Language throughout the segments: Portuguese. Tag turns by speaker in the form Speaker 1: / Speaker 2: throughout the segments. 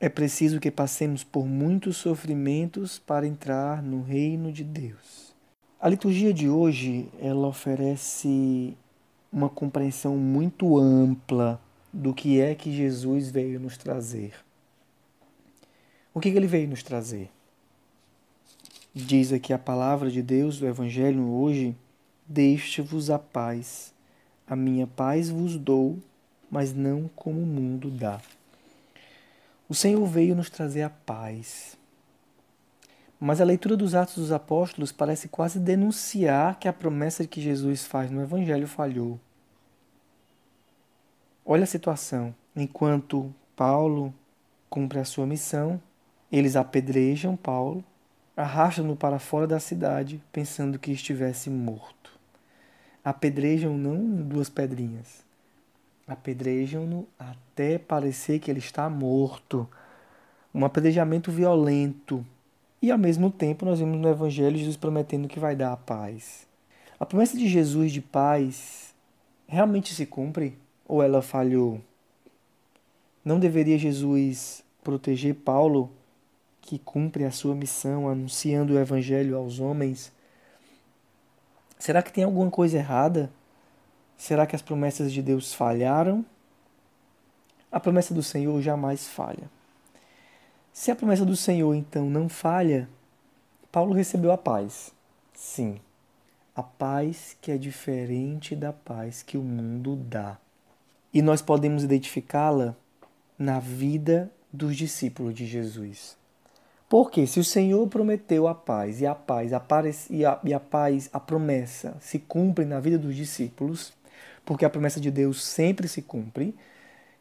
Speaker 1: é preciso que passemos por muitos sofrimentos para entrar no reino de Deus. A liturgia de hoje, ela oferece uma compreensão muito ampla do que é que Jesus veio nos trazer. O que, ele veio nos trazer? Diz aqui a palavra de Deus, do Evangelho hoje: Deixe-vos a paz, a minha paz vos dou, mas não como o mundo dá. O Senhor veio nos trazer a paz. Mas a leitura dos Atos dos Apóstolos parece quase denunciar que a promessa que Jesus faz no Evangelho falhou. Olha a situação. Enquanto Paulo cumpre a sua missão, eles apedrejam Paulo, arrastam-no para fora da cidade, pensando que estivesse morto. Apedrejam não duas pedrinhas, apedrejam-no até parecer que ele está morto. Um apedrejamento violento. E ao mesmo tempo nós vemos no Evangelho Jesus prometendo que vai dar a paz. A promessa de Jesus de paz realmente se cumpre ou ela falhou? Não deveria Jesus proteger Paulo que cumpre a sua missão anunciando o evangelho aos homens? Será que tem alguma coisa errada? Será que as promessas de Deus falharam? A promessa do Senhor jamais falha. Se a promessa do Senhor então não falha, Paulo recebeu a paz. Sim, a paz que é diferente da paz que o mundo dá. E nós podemos identificá-la na vida dos discípulos de Jesus. Porque se o Senhor prometeu a paz e a paz aparece, e, a, e a paz, a promessa se cumpre na vida dos discípulos, porque a promessa de Deus sempre se cumpre,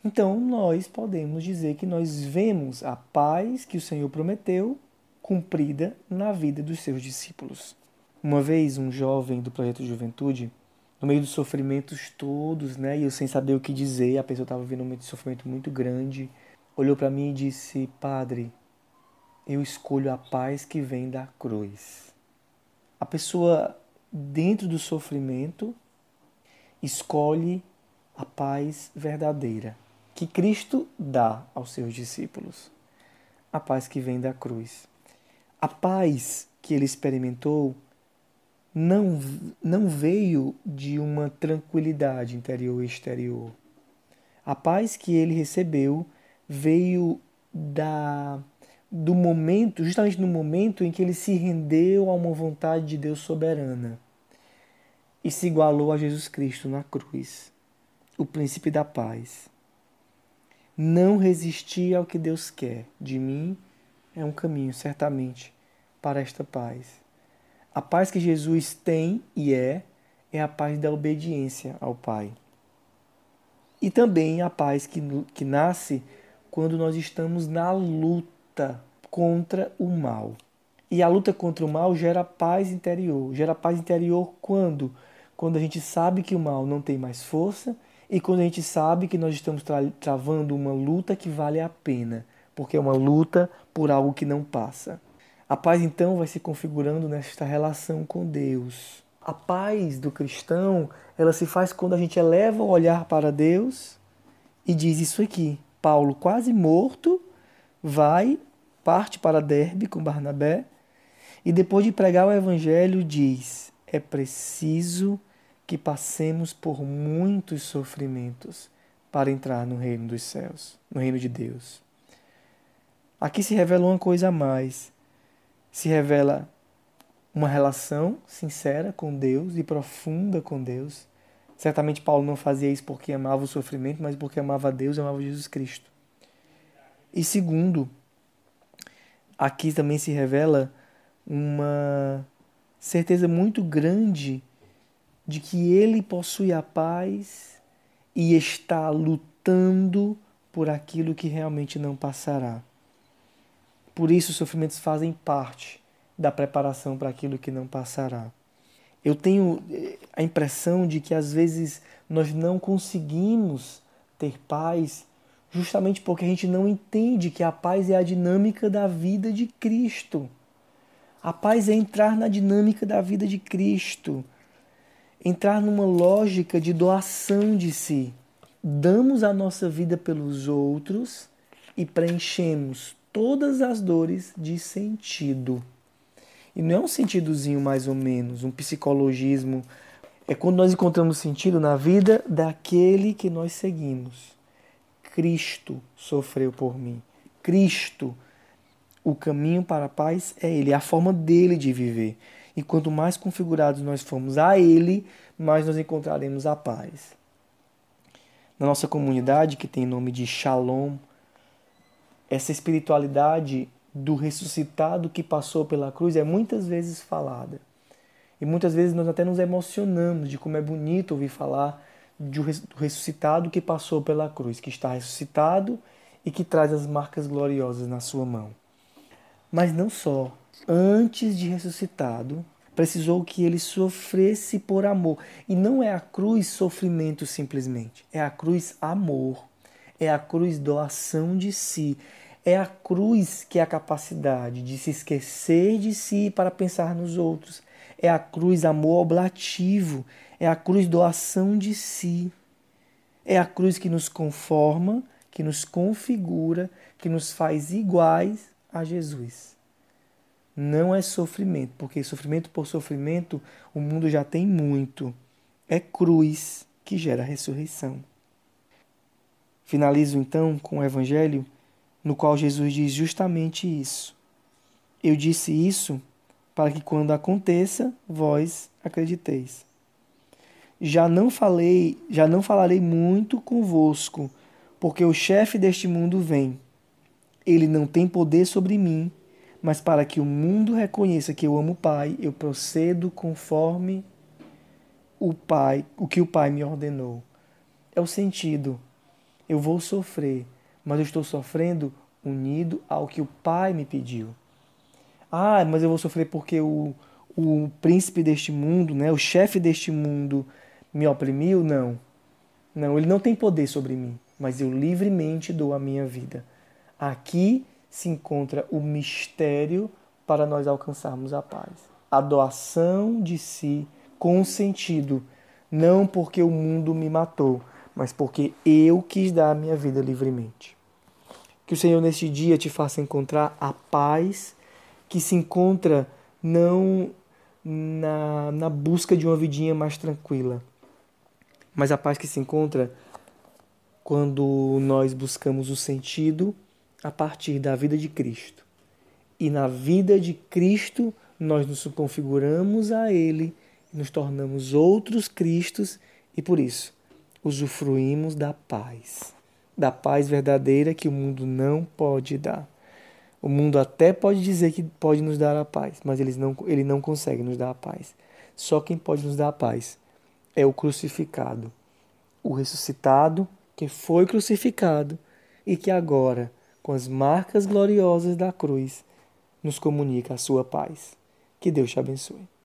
Speaker 1: então nós podemos dizer que nós vemos a paz que o Senhor prometeu cumprida na vida dos seus discípulos. Uma vez um jovem do projeto de juventude, no meio dos sofrimentos todos, né, e eu sem saber o que dizer, a pessoa estava vivendo um momento de sofrimento muito grande, olhou para mim e disse: "Padre, eu escolho a paz que vem da cruz. A pessoa, dentro do sofrimento, escolhe a paz verdadeira que Cristo dá aos seus discípulos. A paz que vem da cruz. A paz que ele experimentou não, não veio de uma tranquilidade interior e exterior. A paz que ele recebeu veio da do momento, justamente no momento em que ele se rendeu a uma vontade de Deus soberana e se igualou a Jesus Cristo na cruz, o príncipe da paz. Não resistir ao que Deus quer de mim é um caminho, certamente, para esta paz. A paz que Jesus tem e é, é a paz da obediência ao Pai. E também a paz que, que nasce quando nós estamos na luta contra o mal. E a luta contra o mal gera paz interior. Gera paz interior quando? Quando a gente sabe que o mal não tem mais força e quando a gente sabe que nós estamos tra travando uma luta que vale a pena, porque é uma luta por algo que não passa. A paz então vai se configurando nesta relação com Deus. A paz do cristão, ela se faz quando a gente eleva o olhar para Deus e diz isso aqui. Paulo, quase morto, vai parte para Derbe com Barnabé e depois de pregar o evangelho diz: é preciso que passemos por muitos sofrimentos para entrar no reino dos céus, no reino de Deus. Aqui se revela uma coisa a mais. Se revela uma relação sincera com Deus e profunda com Deus. Certamente Paulo não fazia isso porque amava o sofrimento, mas porque amava Deus e amava Jesus Cristo. E segundo, aqui também se revela uma certeza muito grande de que ele possui a paz e está lutando por aquilo que realmente não passará. Por isso, os sofrimentos fazem parte da preparação para aquilo que não passará. Eu tenho eh, a impressão de que às vezes nós não conseguimos ter paz justamente porque a gente não entende que a paz é a dinâmica da vida de Cristo. A paz é entrar na dinâmica da vida de Cristo, entrar numa lógica de doação de si. Damos a nossa vida pelos outros e preenchemos todas as dores de sentido. E não é um sentidozinho mais ou menos, um psicologismo. É quando nós encontramos sentido na vida daquele que nós seguimos. Cristo sofreu por mim. Cristo, o caminho para a paz é Ele, é a forma dele de viver. E quanto mais configurados nós formos a Ele, mais nós encontraremos a paz. Na nossa comunidade, que tem nome de Shalom, essa espiritualidade do ressuscitado que passou pela cruz é muitas vezes falada. E muitas vezes nós até nos emocionamos de como é bonito ouvir falar do ressuscitado que passou pela cruz, que está ressuscitado e que traz as marcas gloriosas na sua mão. Mas não só. Antes de ressuscitado, precisou que ele sofresse por amor. E não é a cruz sofrimento simplesmente, é a cruz amor, é a cruz doação de si, é a cruz que é a capacidade de se esquecer de si para pensar nos outros. É a cruz amor oblativo. É a cruz doação de si. É a cruz que nos conforma, que nos configura, que nos faz iguais a Jesus. Não é sofrimento, porque sofrimento por sofrimento o mundo já tem muito. É cruz que gera ressurreição. Finalizo então com o Evangelho no qual Jesus diz justamente isso. Eu disse isso para que quando aconteça, vós acrediteis. Já não falei, já não falarei muito convosco, porque o chefe deste mundo vem. Ele não tem poder sobre mim, mas para que o mundo reconheça que eu amo o Pai, eu procedo conforme o Pai, o que o Pai me ordenou. É o sentido. Eu vou sofrer, mas eu estou sofrendo unido ao que o Pai me pediu. Ah, mas eu vou sofrer porque o, o príncipe deste mundo, né, o chefe deste mundo me oprimiu? Não. Não, ele não tem poder sobre mim, mas eu livremente dou a minha vida. Aqui se encontra o mistério para nós alcançarmos a paz. A doação de si com sentido, não porque o mundo me matou, mas porque eu quis dar a minha vida livremente. Que o Senhor neste dia te faça encontrar a paz que se encontra não na, na busca de uma vidinha mais tranquila, mas a paz que se encontra quando nós buscamos o sentido a partir da vida de Cristo. E na vida de Cristo nós nos configuramos a Ele, nos tornamos outros Cristos e por isso usufruímos da paz, da paz verdadeira que o mundo não pode dar. O mundo até pode dizer que pode nos dar a paz, mas ele não, ele não consegue nos dar a paz. Só quem pode nos dar a paz é o crucificado, o ressuscitado que foi crucificado e que agora, com as marcas gloriosas da cruz, nos comunica a sua paz. Que Deus te abençoe.